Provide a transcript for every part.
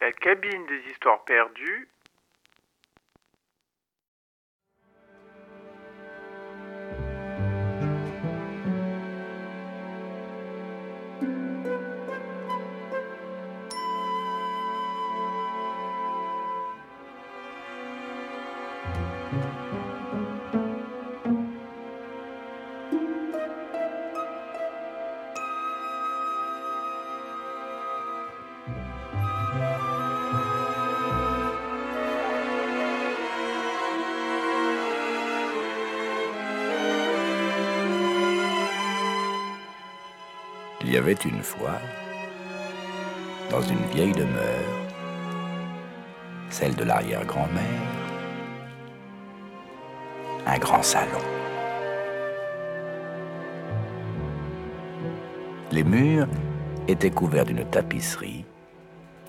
La cabine des histoires perdues avait une fois, dans une vieille demeure, celle de l'arrière-grand-mère, un grand salon. Les murs étaient couverts d'une tapisserie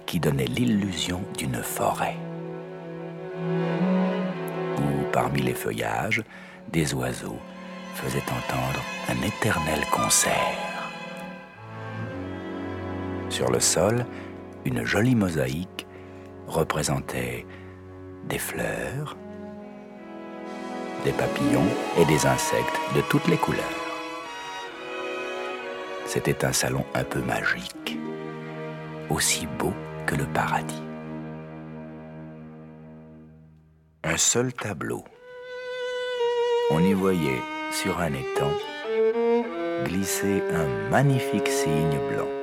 qui donnait l'illusion d'une forêt, où parmi les feuillages, des oiseaux faisaient entendre un éternel concert. Sur le sol, une jolie mosaïque représentait des fleurs, des papillons et des insectes de toutes les couleurs. C'était un salon un peu magique, aussi beau que le paradis. Un seul tableau. On y voyait sur un étang glisser un magnifique cygne blanc.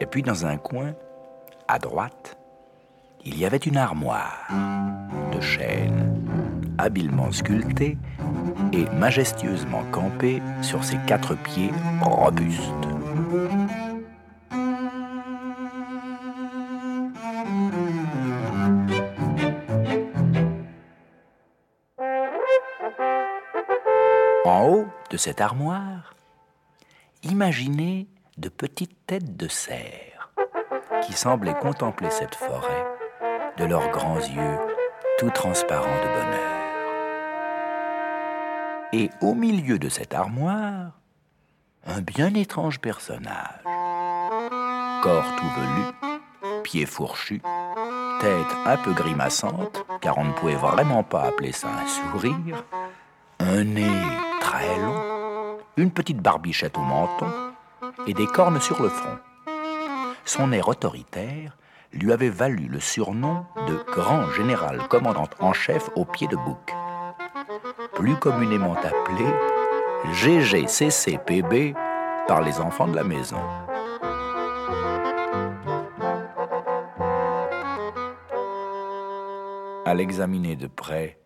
Et puis dans un coin, à droite, il y avait une armoire de chêne, habilement sculptée et majestueusement campée sur ses quatre pieds robustes. En haut de cette armoire, imaginez de petites têtes de cerf qui semblaient contempler cette forêt de leurs grands yeux tout transparents de bonheur. Et au milieu de cette armoire, un bien étrange personnage. Corps tout velu, pieds fourchus, tête un peu grimaçante, car on ne pouvait vraiment pas appeler ça un sourire, un nez très long, une petite barbichette au menton, et des cornes sur le front. Son air autoritaire lui avait valu le surnom de grand général commandant en chef au pied de bouc, plus communément appelé GGCCPB par les enfants de la maison. À l'examiner de près,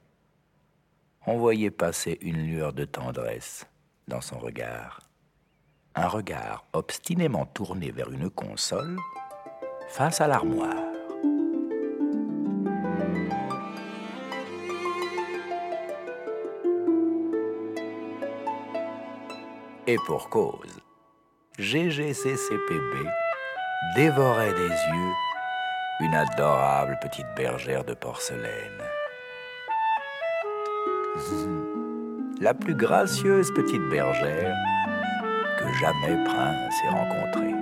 on voyait passer une lueur de tendresse dans son regard un regard obstinément tourné vers une console face à l'armoire. Et pour cause, GGCCPB dévorait des yeux une adorable petite bergère de porcelaine. La plus gracieuse petite bergère jamais prince ait rencontré.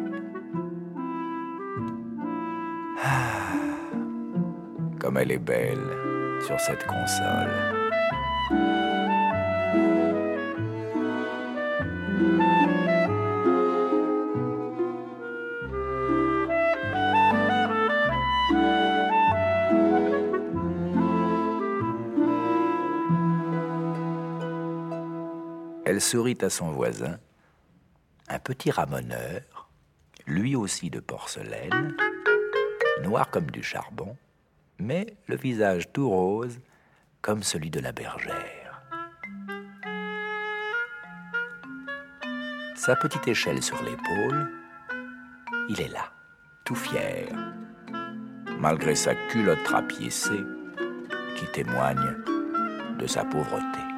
Ah, comme elle est belle sur cette console. Elle sourit à son voisin petit ramoneur, lui aussi de porcelaine, noir comme du charbon, mais le visage tout rose comme celui de la bergère. Sa petite échelle sur l'épaule, il est là, tout fier, malgré sa culotte rapiécée qui témoigne de sa pauvreté.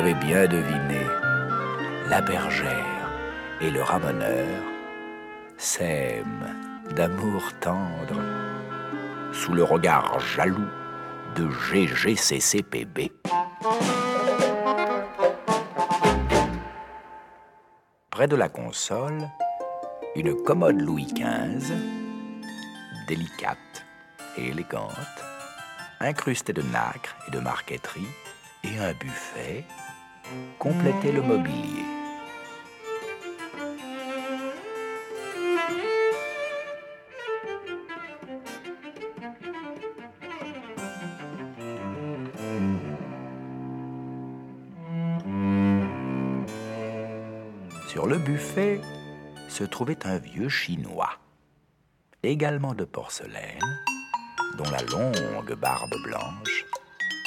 L'avez bien deviné, la bergère et le ramoneur s'aiment d'amour tendre sous le regard jaloux de GGCCPB. Près de la console, une commode Louis XV, délicate et élégante, incrustée de nacre et de marqueterie, et un buffet complétaient le mobilier. Sur le buffet se trouvait un vieux chinois, également de porcelaine, dont la longue barbe blanche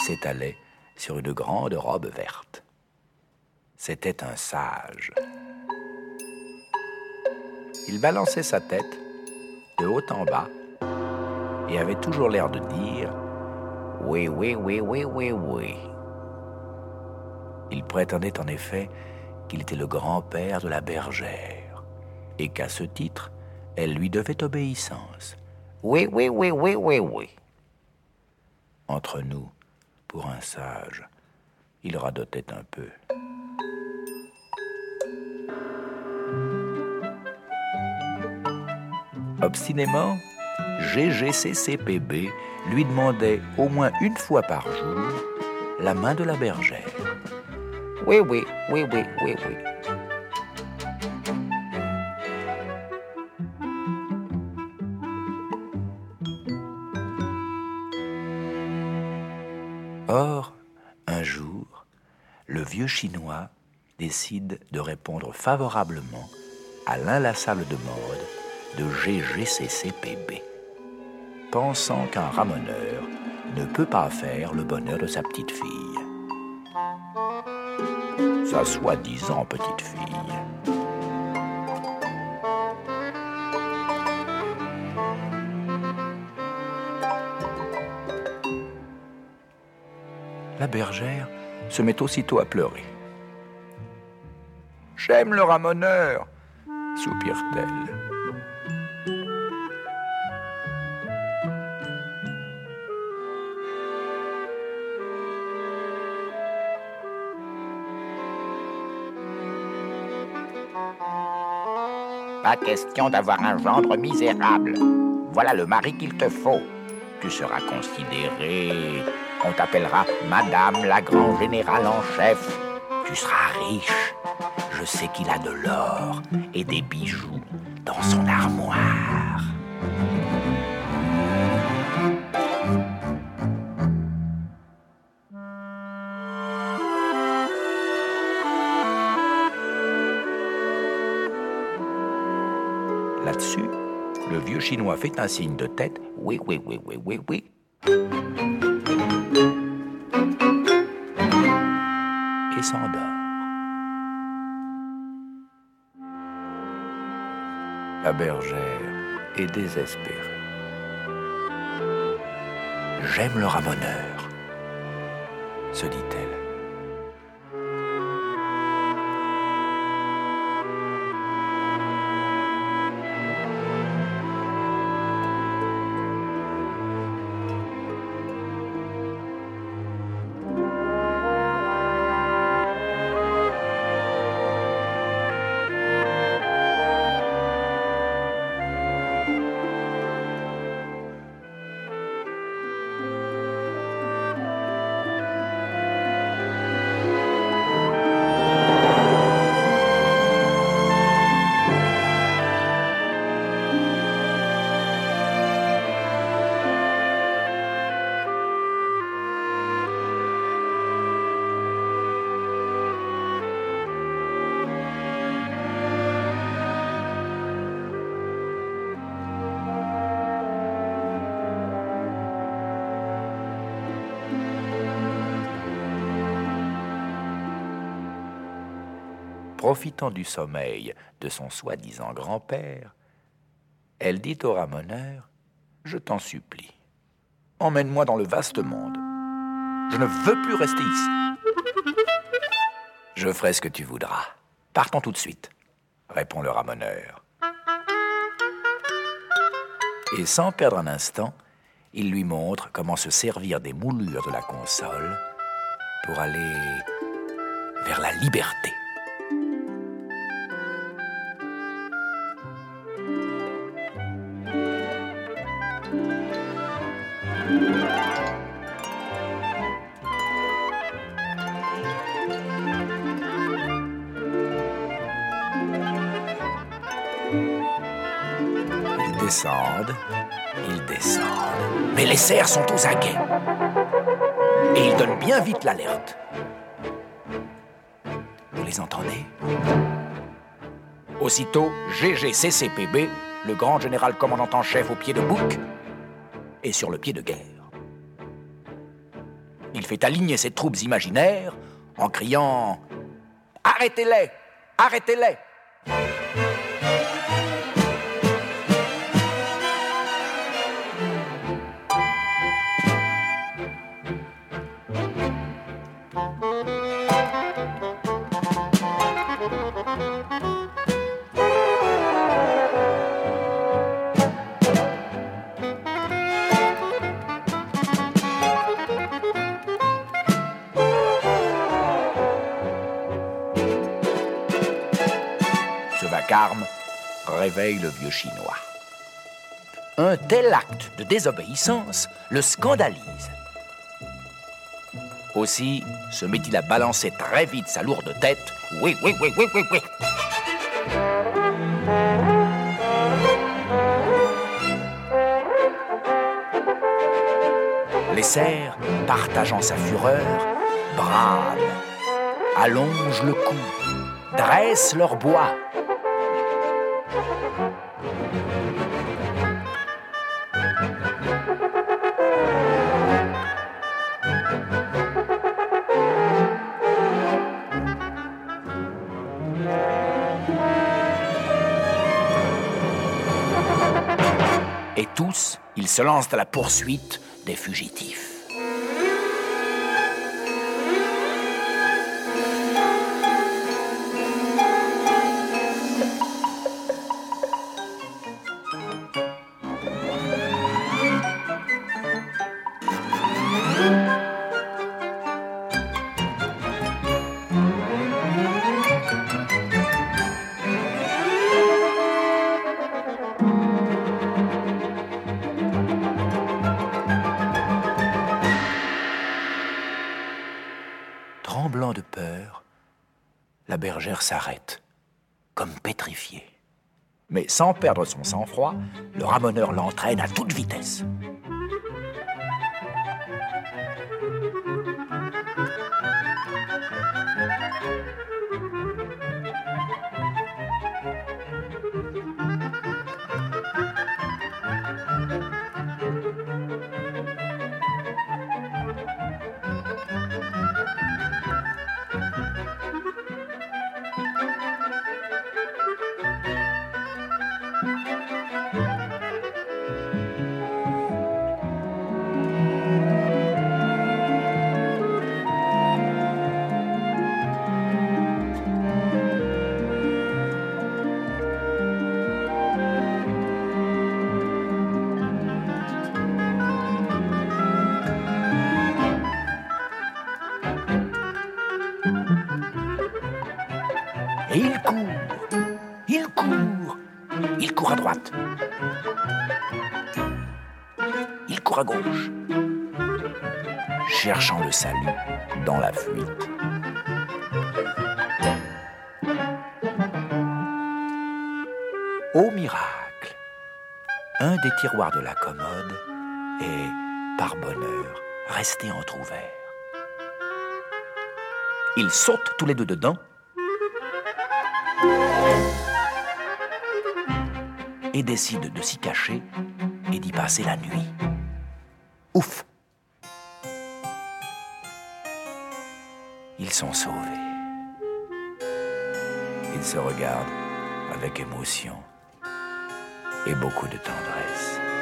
s'étalait sur une grande robe verte. C'était un sage. Il balançait sa tête de haut en bas et avait toujours l'air de dire Oui, oui, oui, oui, oui, oui. Il prétendait en effet qu'il était le grand-père de la bergère et qu'à ce titre, elle lui devait obéissance. Oui, oui, oui, oui, oui, oui. Entre nous, pour un sage, il radotait un peu. Obstinément, GGCCPB lui demandait au moins une fois par jour la main de la bergère. Oui, oui, oui, oui, oui, oui. Or, un jour, le vieux Chinois décide de répondre favorablement à l'inlassable demande de GGCCPB, pensant qu'un ramoneur ne peut pas faire le bonheur de sa petite fille. Sa soi-disant petite fille. La bergère se met aussitôt à pleurer. J'aime le ramoneur, soupire-t-elle. Question d'avoir un gendre misérable. Voilà le mari qu'il te faut. Tu seras considéré. On t'appellera Madame la Grand Générale en chef. Tu seras riche. Je sais qu'il a de l'or et des bijoux dans son armoire. Chinois fait un signe de tête. Oui, oui, oui, oui, oui, oui. Et s'endort. La bergère est désespérée. J'aime le ramoneur, se dit-elle. Profitant du sommeil de son soi-disant grand-père, elle dit au ramoneur Je t'en supplie, emmène-moi dans le vaste monde. Je ne veux plus rester ici. Je ferai ce que tu voudras. Partons tout de suite, répond le ramoneur. Et sans perdre un instant, il lui montre comment se servir des moulures de la console pour aller vers la liberté. Les cerfs sont aux aguets. Et ils donnent bien vite l'alerte. Vous les entendez? Aussitôt, GGCCPB, le grand général commandant en chef au pied de bouc, est sur le pied de guerre. Il fait aligner ses troupes imaginaires en criant Arrêtez-les Arrêtez-les le vieux chinois. Un tel acte de désobéissance le scandalise. Aussi se met-il à balancer très vite sa lourde tête. Oui, oui, oui, oui, oui, oui. Les cerfs, partageant sa fureur, brament, allongent le cou, dressent leur bois. Et tous, ils se lancent à la poursuite des fugitifs. S'arrête, comme pétrifiée. Mais sans perdre son sang-froid, le ramoneur l'entraîne à toute vitesse. Il court à gauche, cherchant le salut dans la fuite. Au miracle, un des tiroirs de la commode est, par bonheur, resté entr'ouvert. Ils sautent tous les deux dedans et décide de s'y cacher et d'y passer la nuit. Ouf Ils sont sauvés. Ils se regardent avec émotion et beaucoup de tendresse.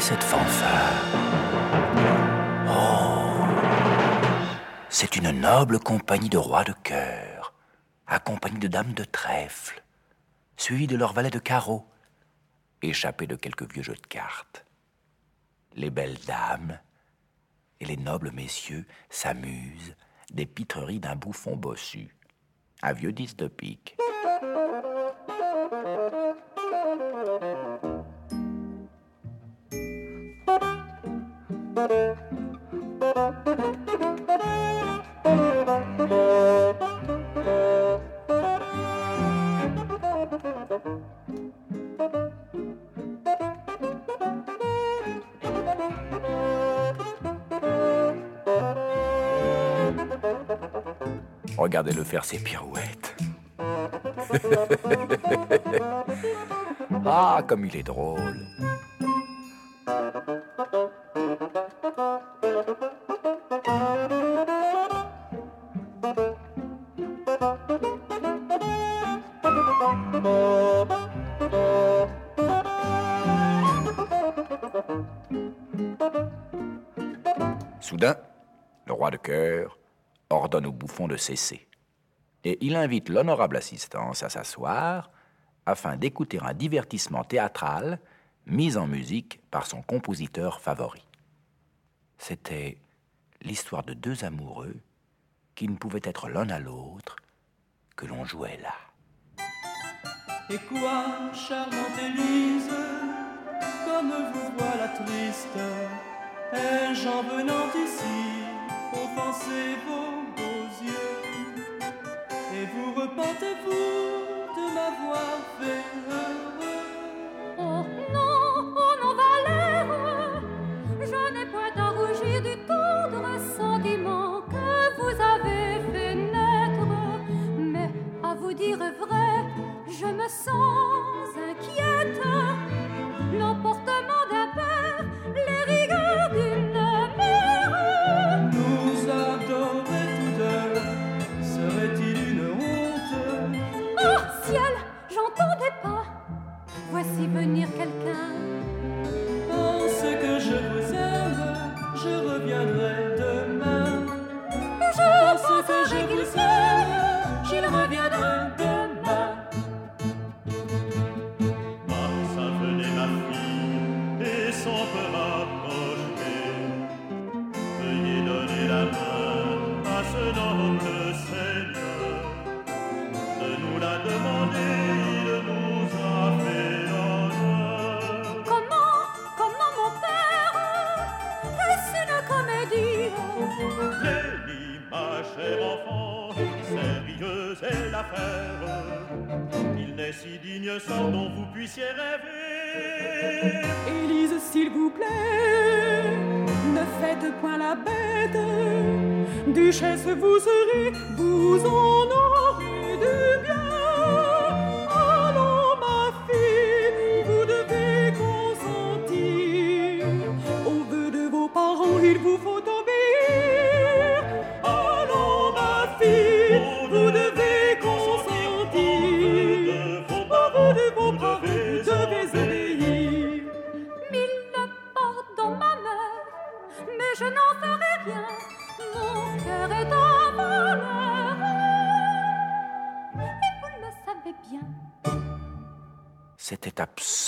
Cette fanfare Oh C'est une noble compagnie de rois de cœur, accompagnée de dames de trèfle, suivie de leurs valets de carreau, échappés de quelques vieux jeux de cartes. Les belles dames et les nobles messieurs s'amusent des pitreries d'un bouffon bossu, un vieux disque de pique. Regardez-le faire ses pirouettes. ah, comme il est drôle. Ordonne au bouffon de cesser, et il invite l'honorable assistance à s'asseoir afin d'écouter un divertissement théâtral mis en musique par son compositeur favori. C'était l'histoire de deux amoureux qui ne pouvaient être l'un à l'autre que l'on jouait là. Et quoi, charmante Élise, comme vous voilà triste, ai-je ici offensé vos beaux yeux Et vous repentez-vous de m'avoir fait heureux Si digne sort dont vous puissiez rêver. Élise, s'il vous plaît, ne faites point la bête. Duchesse, vous serez, vous en aurez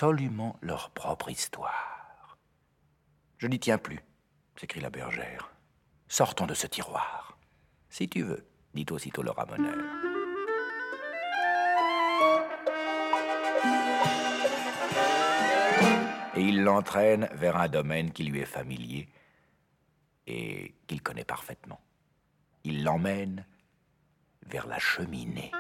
absolument leur propre histoire. Je n'y tiens plus, s'écrie la bergère. Sortons de ce tiroir. Si tu veux, dit aussitôt le ramoneur. et il l'entraîne vers un domaine qui lui est familier et qu'il connaît parfaitement. Il l'emmène vers la cheminée.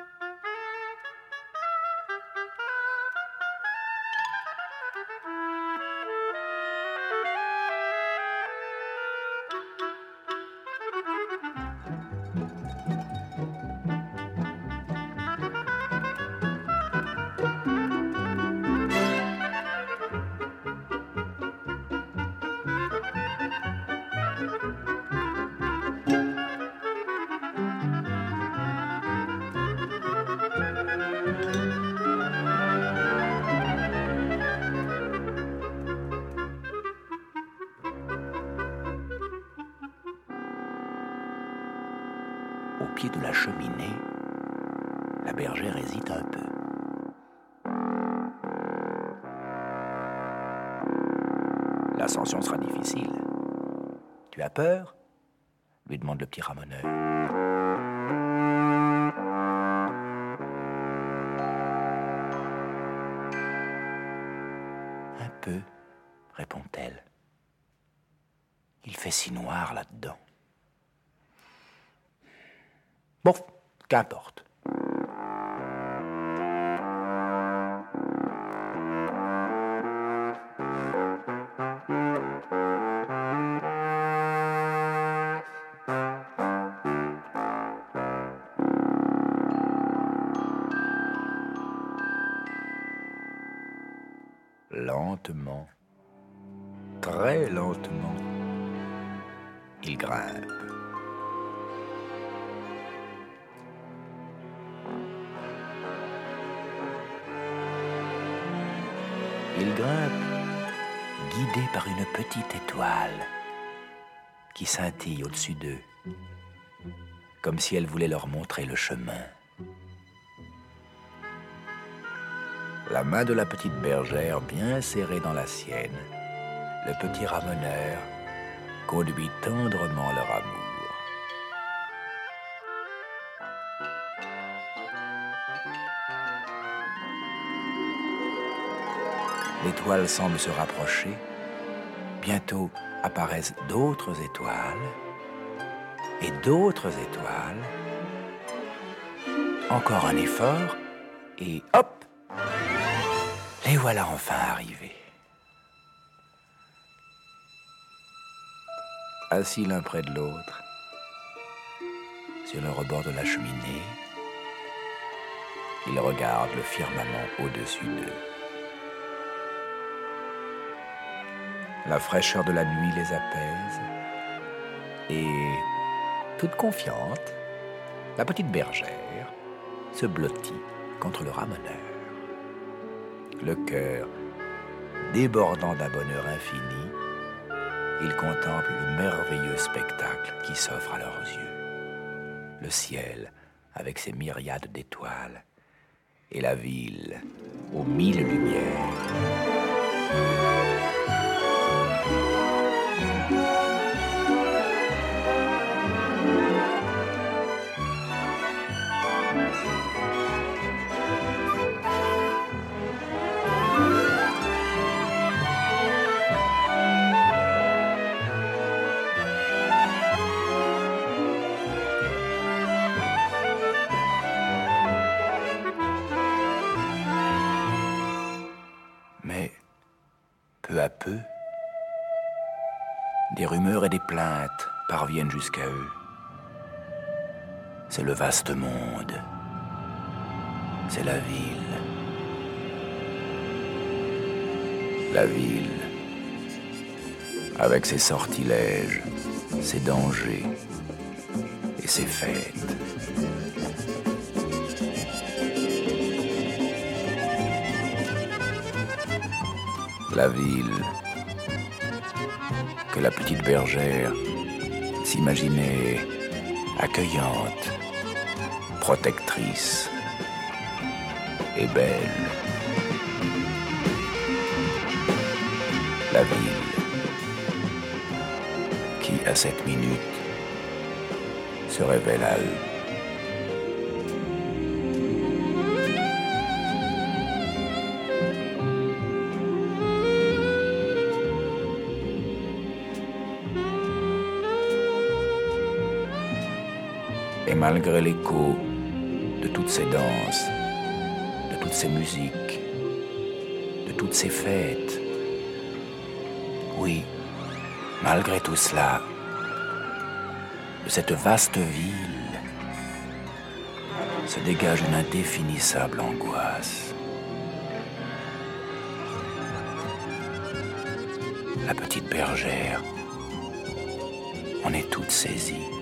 Lui demande le petit ramoneur. Un peu, répond-elle. Il fait si noir là-dedans. Bon, qu'importe. Par une petite étoile qui scintille au-dessus d'eux, comme si elle voulait leur montrer le chemin. La main de la petite bergère bien serrée dans la sienne, le petit ramoneur conduit tendrement leur amour. L'étoile semble se rapprocher. Bientôt apparaissent d'autres étoiles et d'autres étoiles. Encore un effort et hop Les voilà enfin arrivés. Assis l'un près de l'autre, sur le rebord de la cheminée, ils regardent le firmament au-dessus d'eux. La fraîcheur de la nuit les apaise. Et, toute confiante, la petite bergère se blottit contre le ramoneur. Le cœur débordant d'un bonheur infini, ils contemplent le merveilleux spectacle qui s'offre à leurs yeux. Le ciel avec ses myriades d'étoiles et la ville aux mille lumières. Vaste monde. C'est la ville. La ville, avec ses sortilèges, ses dangers et ses fêtes. La ville que la petite bergère s'imaginait accueillante, protectrice et belle. La ville qui, à cette minute, se révèle à eux. et malgré l'écho ces danses, de toutes ces musiques, de toutes ces fêtes, oui, malgré tout cela, de cette vaste ville se dégage une indéfinissable angoisse. La petite bergère en est toute saisie.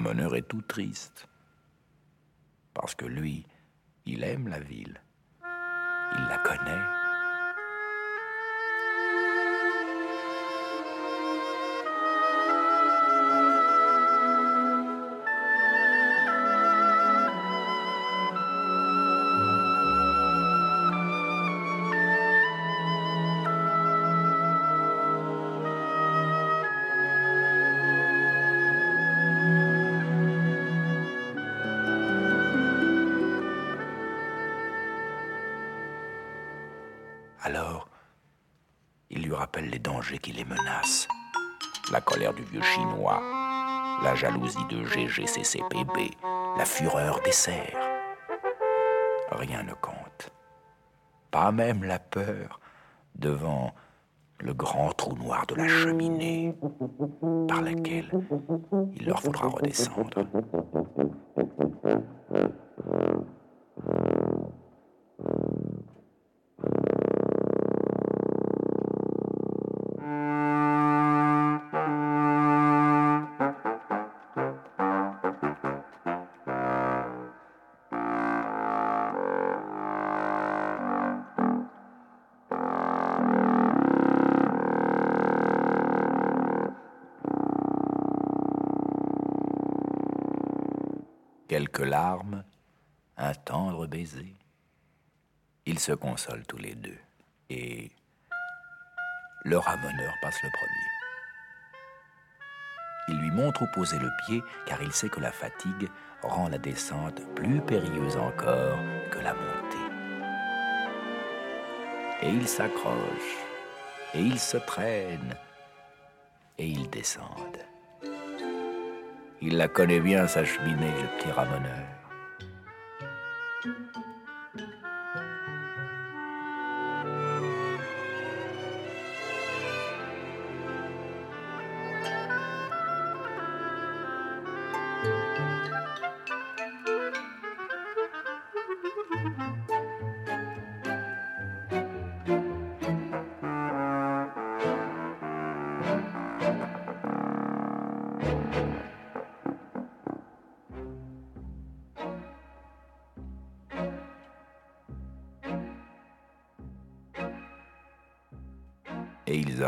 Ramoneur est tout triste. Parce que lui, il aime la ville. Il la connaît. Les dangers qui les menacent. La colère du vieux chinois, la jalousie de GGCCPB, la fureur des cerfs. Rien ne compte. Pas même la peur devant le grand trou noir de la cheminée par laquelle il leur faudra redescendre. Quelques larmes, un tendre baiser. Ils se consolent tous les deux et le ramoneur passe le premier. Il lui montre où poser le pied car il sait que la fatigue rend la descente plus périlleuse encore que la montée. Et ils s'accrochent, et ils se traînent, et ils descendent. Il la connaît bien, sa cheminée, le petit ramoneur.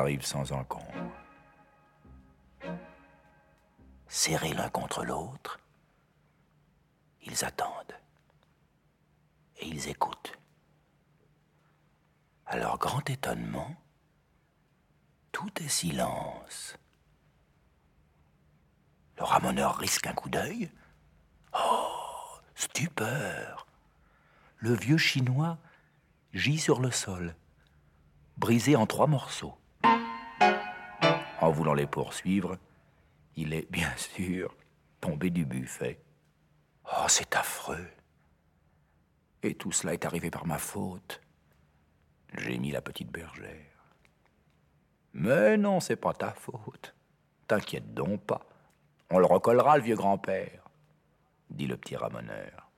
Arrivent sans encombre. Serrés l'un contre l'autre, ils attendent et ils écoutent. À leur grand étonnement, tout est silence. Le ramoneur risque un coup d'œil. Oh, stupeur Le vieux chinois gît sur le sol brisé en trois morceaux. En voulant les poursuivre, il est bien sûr tombé du buffet. Oh, c'est affreux. Et tout cela est arrivé par ma faute. J'ai mis la petite bergère. Mais non, c'est pas ta faute. T'inquiète donc pas. On le recollera, le vieux grand-père, dit le petit ramoneur.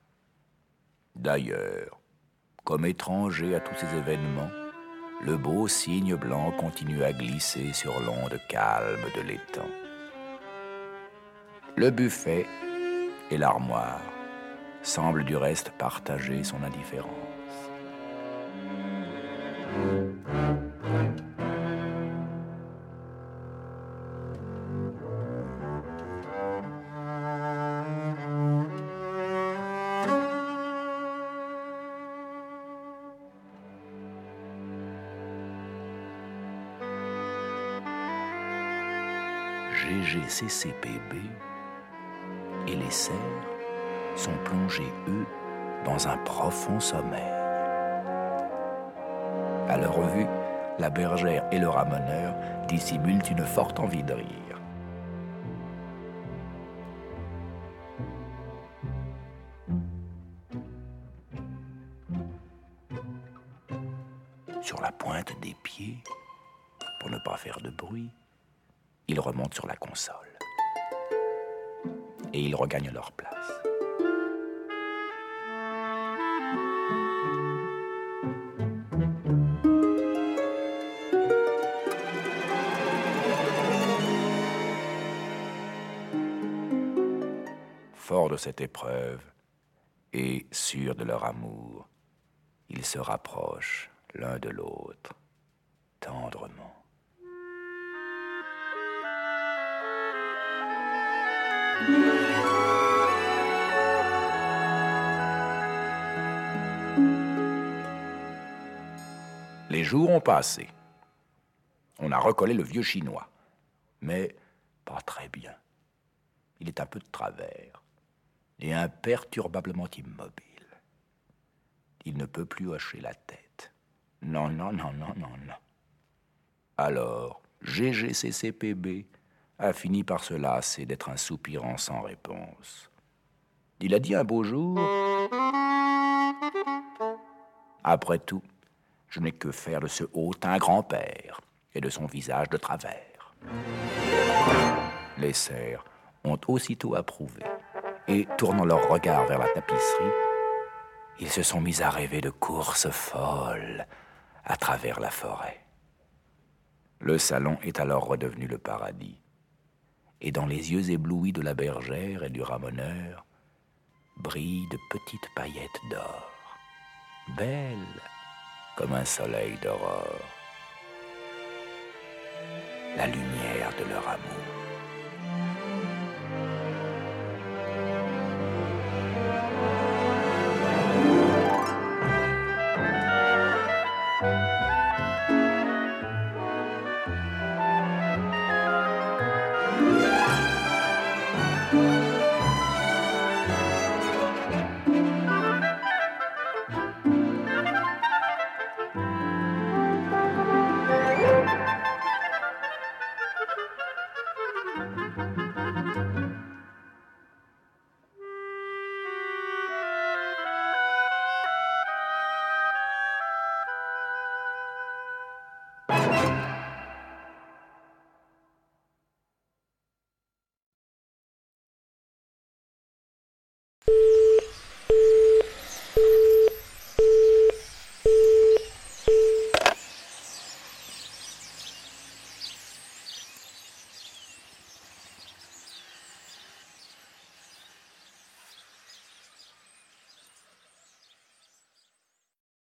D'ailleurs, comme étranger à tous ces événements, le beau cygne blanc continue à glisser sur l'onde calme de l'étang. Le buffet et l'armoire semble du reste partager son indifférence. GGCCPB et les cerfs sont plongés, eux, dans un profond sommeil. À leur vue, la bergère et le ramoneur dissimulent une forte envie de rire. Sur la pointe des pieds, pour ne pas faire de bruit, ils remontent sur la console. Et ils regagnent leur place. Fort de cette épreuve, et sûrs de leur amour, ils se rapprochent l'un de l'autre tendrement. Les jours ont passé. On a recollé le vieux chinois, mais pas très bien. Il est un peu de travers et imperturbablement immobile. Il ne peut plus hocher la tête. Non, non, non, non, non, non. Alors, GGCCPB a fini par se lasser d'être un soupirant sans réponse. Il a dit un beau jour Après tout, je n'ai que faire de ce hautain grand-père et de son visage de travers. Les cerfs ont aussitôt approuvé, et tournant leur regard vers la tapisserie, ils se sont mis à rêver de courses folles à travers la forêt. Le salon est alors redevenu le paradis et dans les yeux éblouis de la bergère et du ramoneur brillent de petites paillettes d'or, belles comme un soleil d'aurore, la lumière de leur amour.